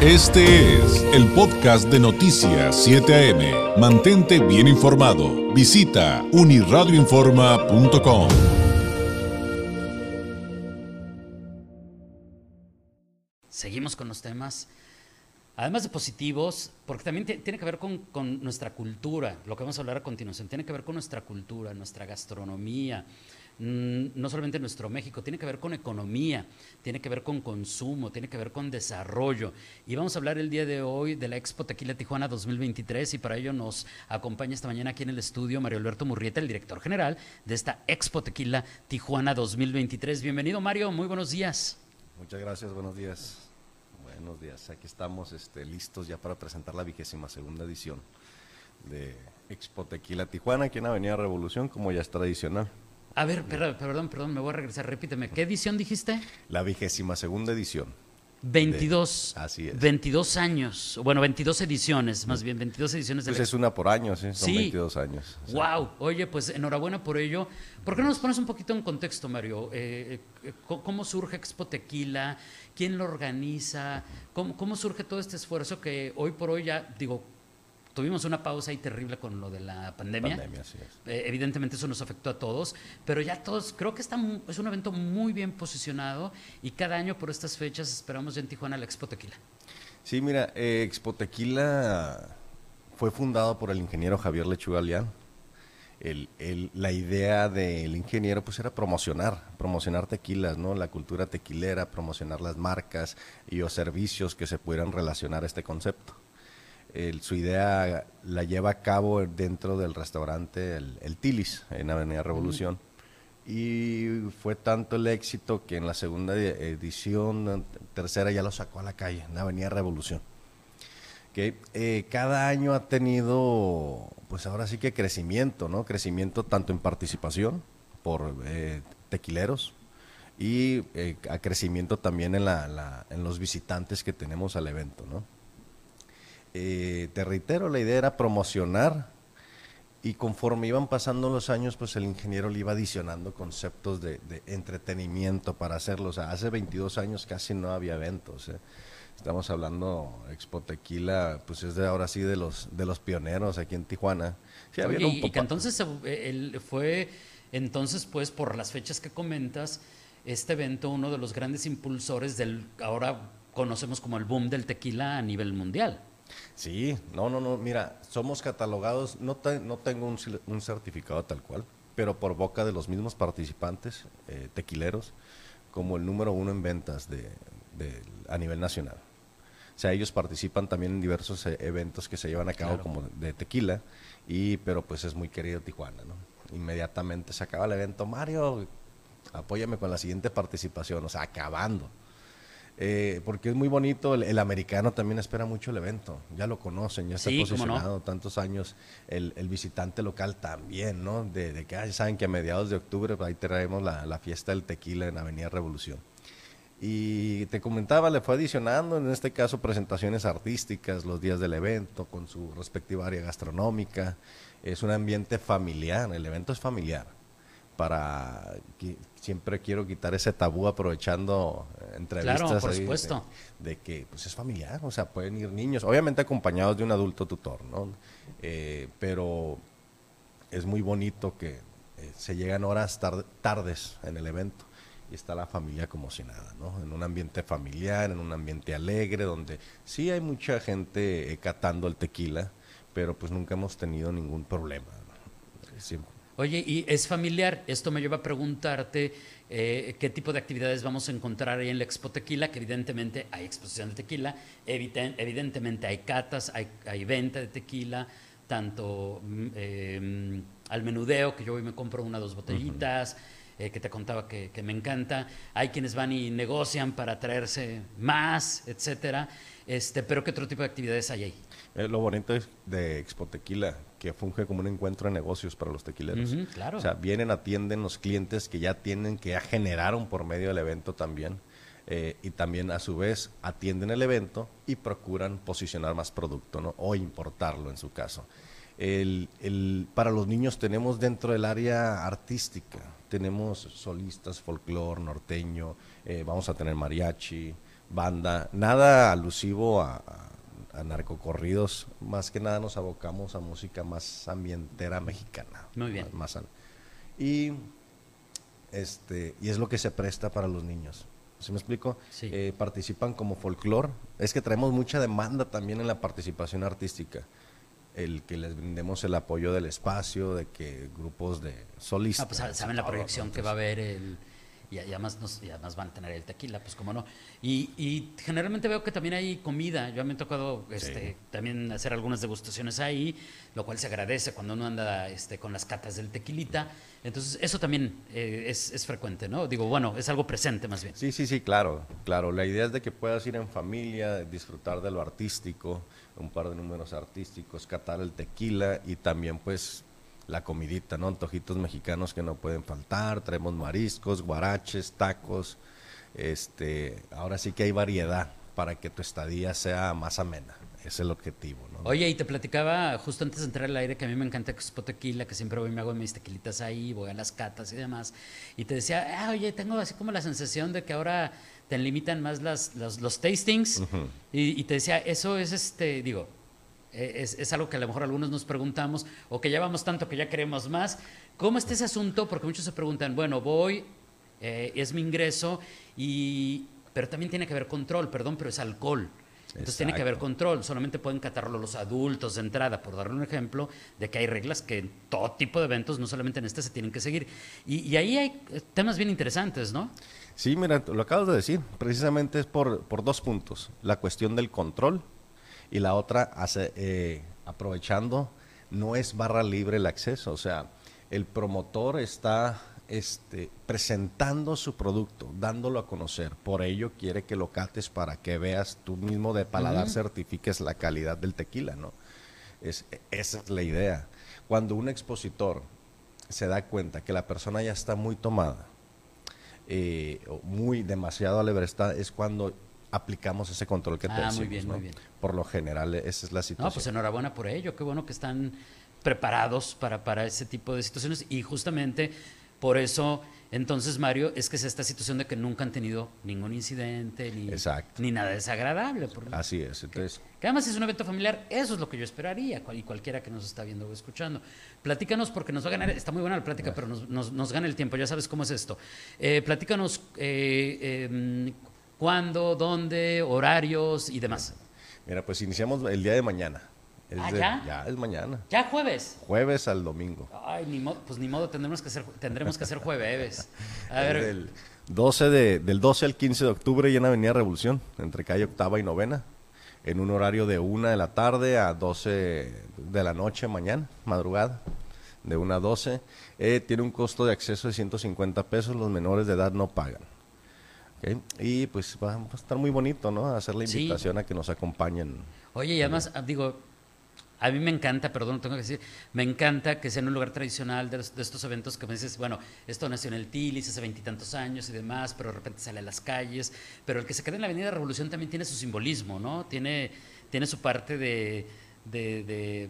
Este es el podcast de Noticias 7 AM. Mantente bien informado. Visita uniradioinforma.com. Seguimos con los temas, además de positivos, porque también tiene que ver con, con nuestra cultura, lo que vamos a hablar a continuación, tiene que ver con nuestra cultura, nuestra gastronomía, no solamente nuestro México, tiene que ver con economía, tiene que ver con consumo, tiene que ver con desarrollo. Y vamos a hablar el día de hoy de la Expo Tequila Tijuana 2023 y para ello nos acompaña esta mañana aquí en el estudio Mario Alberto Murrieta, el director general de esta Expo Tequila Tijuana 2023. Bienvenido Mario, muy buenos días. Muchas gracias, buenos días. Buenos días, aquí estamos este, listos ya para presentar la vigésima segunda edición de Expo Tequila Tijuana aquí en Avenida Revolución, como ya es tradicional. A ver, perdón, perdón, me voy a regresar, repíteme. ¿Qué edición dijiste? La vigésima segunda edición. 22. así es. 22 años, bueno, 22 ediciones, más bien, 22 ediciones de Pues es una por año, sí, son 22 años. Wow, oye, pues enhorabuena por ello. ¿Por qué no nos pones un poquito en contexto, Mario? Eh, eh, ¿Cómo surge Expo Tequila? ¿Quién lo organiza? ¿Cómo, ¿Cómo surge todo este esfuerzo que hoy por hoy ya, digo, tuvimos una pausa ahí terrible con lo de la pandemia. pandemia sí eh, evidentemente eso nos afectó a todos, pero ya todos, creo que está, es un evento muy bien posicionado y cada año por estas fechas esperamos ya en Tijuana la Expo Tequila. Sí, mira, eh, Expo Tequila fue fundado por el ingeniero Javier Lechuga Leán. la idea del ingeniero pues era promocionar, promocionar tequilas, ¿no? La cultura tequilera, promocionar las marcas y los servicios que se pudieran relacionar a este concepto su idea la lleva a cabo dentro del restaurante El, Tilis, en Avenida Revolución. Y fue tanto el éxito que en la segunda edición, tercera, ya lo sacó a la calle, en Avenida Revolución. Que eh, cada año ha tenido, pues ahora sí que crecimiento, ¿no? Crecimiento tanto en participación por eh, tequileros, y eh, a crecimiento también en, la, en los visitantes que tenemos al evento, ¿no? Eh, te reitero, la idea era promocionar y conforme iban pasando los años, pues el ingeniero le iba adicionando conceptos de, entretenimiento para hacerlo. O sea, hace 22 años casi no había eventos. ¿eh? Estamos hablando, Expo Tequila, pues es de ahora sí de los, de los pioneros aquí en Tijuana. y, que entonces él fue, entonces pues por las fechas que comentas, este evento uno de los grandes impulsores del, ahora conocemos como el boom del tequila a nivel mundial. Sí, no, no, no, mira, somos catalogados, no, no tengo un, certificado tal cual, pero por boca de los mismos participantes eh, tequileros, como el número uno en ventas de, a nivel nacional. O sea, ellos participan también en diversos eh, eventos que se llevan a cabo como de tequila, y pero pues es muy querido Tijuana, ¿no? Inmediatamente se acaba el evento, Mario, apóyame con la siguiente participación, o sea, acabando. Eh, porque es muy bonito, el, americano también espera mucho el evento, ya lo conocen, ya está posicionado tantos años, el, visitante local también, ¿no? De, que saben que a mediados de octubre pues, ahí traemos la, la, fiesta del tequila en Avenida Revolución. Y te comentaba, le fue adicionando, en este caso, presentaciones artísticas, los días del evento, con su respectiva área gastronómica, es un ambiente familiar, el evento es familiar para siempre quiero quitar ese tabú aprovechando eh, entrevistas claro, por supuesto. De, que pues es familiar, o sea, pueden ir niños, obviamente acompañados de un adulto tutor, ¿no? Eh, pero es muy bonito que eh, se llegan horas tardes en el evento y está la familia como si nada, ¿no? En un ambiente familiar, en un ambiente alegre, donde sí hay mucha gente catando el tequila, pero pues nunca hemos tenido ningún problema. Siempre, Oye, y es familiar, esto me lleva a preguntarte eh, qué tipo de actividades vamos a encontrar ahí en la Expo Tequila, que evidentemente hay exposición de tequila, evidentemente hay catas, hay, venta de tequila, tanto eh, al menudeo, que yo hoy me compro una o dos botellitas, eh, que te contaba que, que, me encanta, hay quienes van y negocian para traerse más, etcétera, este, pero ¿qué otro tipo de actividades hay ahí? lo bonito es de Expo Tequila, que funge como un encuentro de negocios para los tequileros. claro. O sea, vienen, atienden los clientes que ya tienen, que ya generaron por medio del evento también. Eh, y también a su vez atienden el evento y procuran posicionar más producto, ¿no? O importarlo en su caso. El, el, para los niños tenemos dentro del área artística, tenemos solistas, folclore, norteño, eh, vamos a tener mariachi, banda, nada alusivo a, a, a narcocorridos, más que nada nos abocamos a música más ambientera mexicana. Muy bien. Más, más- y, este, y es lo que se presta para los niños. ¿Sí me explico? Sí. Eh, participan como folclore. Es que traemos mucha demanda también en la participación artística. El que les brindemos el apoyo del espacio, de que grupos de solistas. Ah, pues saben la proyección que va a haber el, y, además nos, y además van a tener el tequila, pues cómo no. Y, y generalmente veo que también hay comida. Yo me ha tocado este, Sí. también hacer algunas degustaciones ahí, lo cual se agradece cuando uno anda este, con las catas del tequilita. Entonces, eso también eh, es, es frecuente, ¿no? Digo, bueno, es algo presente más bien. Sí, sí, sí, claro, claro. La idea es de que puedas ir en familia, disfrutar de lo artístico, un par de números artísticos, catar el tequila y también pues la comidita, ¿no? Antojitos mexicanos que no pueden faltar, traemos mariscos, guaraches, tacos, este, ahora sí que hay variedad para que tu estadía sea más amena. Es el objetivo, ¿no? Oye, y te platicaba justo antes de entrar al aire que a mí me encanta Expo Tequila, que siempre voy y me hago mis tequilitas ahí, voy a las catas y demás. Y te decía, ah, oye, tengo así como la sensación de que ahora te limitan más las, los, los tastings. y, y te decía, eso es este, digo, es, es algo que a lo mejor algunos nos preguntamos, o que ya vamos tanto que ya queremos más. ¿Cómo está ese asunto? Porque muchos se preguntan, bueno, voy, eh, es mi ingreso, y, pero también tiene que haber control, perdón, pero es alcohol. Entonces tiene que haber control, solamente pueden catarlo los adultos de entrada, por darle un ejemplo de que hay reglas que en todo tipo de eventos, no solamente en este, se tienen que seguir. Y, y ahí hay eh, temas bien interesantes, ¿no? Sí, mira, lo acabas de decir. Precisamente es por, por dos puntos. La cuestión del control y la otra, hace, eh, aprovechando, no es barra libre el acceso. O sea, el promotor está este, presentando su producto, dándolo a conocer. Por ello quiere que lo cates para que veas tú mismo de paladar, certifiques la calidad del tequila, ¿no? Es, esa es la idea. Cuando un expositor se da cuenta que la persona ya está muy tomada, eh, o muy demasiado alebresta es cuando aplicamos ese control que te Ah, muy bien, ¿no? muy bien. Por lo general, esa es la No, situación. pues enhorabuena por ello, qué bueno que están preparados para, para ese tipo de situaciones y justamente por eso, entonces Mario, es que es esta situación de que nunca han tenido ningún incidente ni, Exacto. ni nada desagradable. por- Así es. Entonces, Que además es un evento familiar, eso es lo que yo esperaría, cual- y cualquiera que nos está viendo o escuchando. Platícanos, porque nos va a ganar, está muy buena la plática, pero nos, nos- nos gana el tiempo, ya sabes cómo es esto. Eh, platícanos eh, em, cuándo, dónde, horarios y demás. mira, pues iniciamos el día de mañana. Es ¿Ah, de- ya? es mañana. Ya jueves. Jueves al domingo. Ay, ni modo, pues ni modo, tendremos que hacer, tendremos que hacer jueves. A ver, del 12 de, del 12 al 15 de octubre ya en Avenida Revolución, entre calle Octava y Novena, en un horario de 1 de la tarde a 12 de la noche mañana, madrugada, de 1 a 12. Eh, tiene un costo de acceso de 150 pesos, los menores de edad no pagan. ¿Ok? Y pues va, va a estar muy bonito, ¿no? Hacer la Sí. invitación a que nos acompañen. Oye, y además, ah, digo, a mí me encanta, perdón, tengo que decir, me encanta que sea en un lugar tradicional de, los- de estos eventos que me dices, bueno, esto nació en el Tilis hace veintitantos años y demás, pero de repente sale a las calles, pero el que se queda en la Avenida Revolución también tiene su simbolismo, ¿no? Tiene, tiene su parte de, de, de,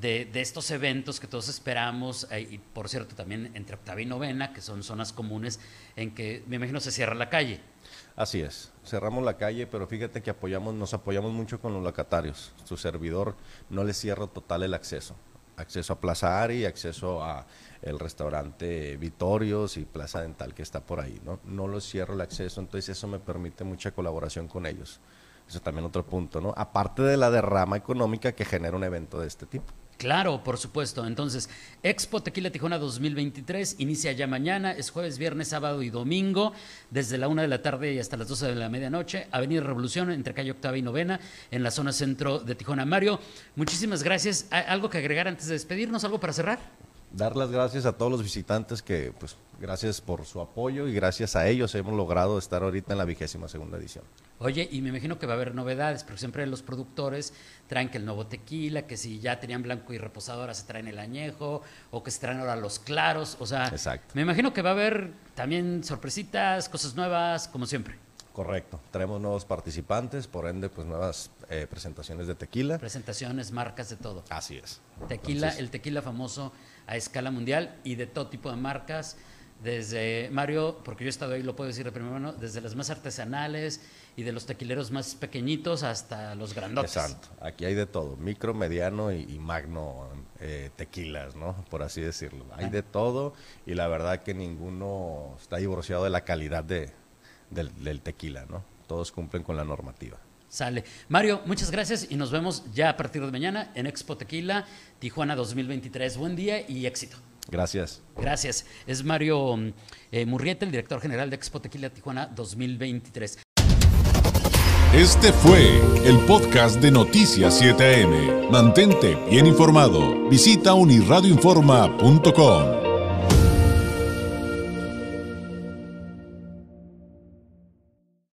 de- de estos eventos que todos esperamos, eh, y por cierto, también entre octava y novena, que son zonas comunes en que, me imagino, se cierra la calle. Así es, cerramos la calle, pero fíjate que apoyamos, nos apoyamos mucho con los locatarios. Su servidor no le cierra total el acceso. Acceso a Plaza Ari, acceso a el restaurante Vitorios y Plaza Dental que está por ahí, ¿no? No los cierro el acceso, entonces eso me permite mucha colaboración con ellos. Eso también otro punto, ¿no? Aparte de la derrama económica que genera un evento de este tipo. Claro, por supuesto. Entonces, Expo Tequila Tijuana 2023 inicia ya mañana, es jueves, viernes, sábado y domingo, desde la una de la tarde y hasta las 12 de la medianoche, Avenida Revolución, entre calle Octava y Novena, en la zona centro de Tijuana. Mario, muchísimas gracias. ¿Hay ¿Algo que agregar antes de despedirnos? ¿Algo para cerrar? Dar las gracias a todos los visitantes que, pues, gracias por su apoyo y gracias a ellos hemos logrado estar ahorita en la vigésima segunda edición. Oye, y me imagino que va a haber novedades, porque siempre los productores traen que el nuevo tequila, que si ya tenían blanco y reposado ahora se traen el añejo, o que se traen ahora los claros, o sea, Exacto. me imagino que va a haber también sorpresitas, cosas nuevas, como siempre. Correcto. Traemos nuevos participantes, por ende, pues nuevas eh, presentaciones de tequila. Presentaciones, marcas, de todo. Así es. Tequila, Entonces, el tequila famoso a escala mundial y de todo tipo de marcas, desde Mario, porque yo he estado ahí, lo puedo decir de primera mano, desde las más artesanales y de los tequileros más pequeñitos hasta los grandotes. Exacto. Aquí hay de todo, micro, mediano y, y magno eh, tequilas, ¿no? Por así decirlo. Hay Ah. de todo y la verdad que ninguno está divorciado de la calidad de, del, del tequila, ¿no? Todos cumplen con la normativa. Sale. Mario, muchas gracias y nos vemos ya a partir de mañana en Expo Tequila Tijuana 2023. Buen día y éxito. Gracias. Gracias. Es Mario mm, eh, Murrieta, el director general de Expo Tequila Tijuana 2023. Este fue el podcast de Noticias 7am. Mantente bien informado. Visita unirradioinforma.com.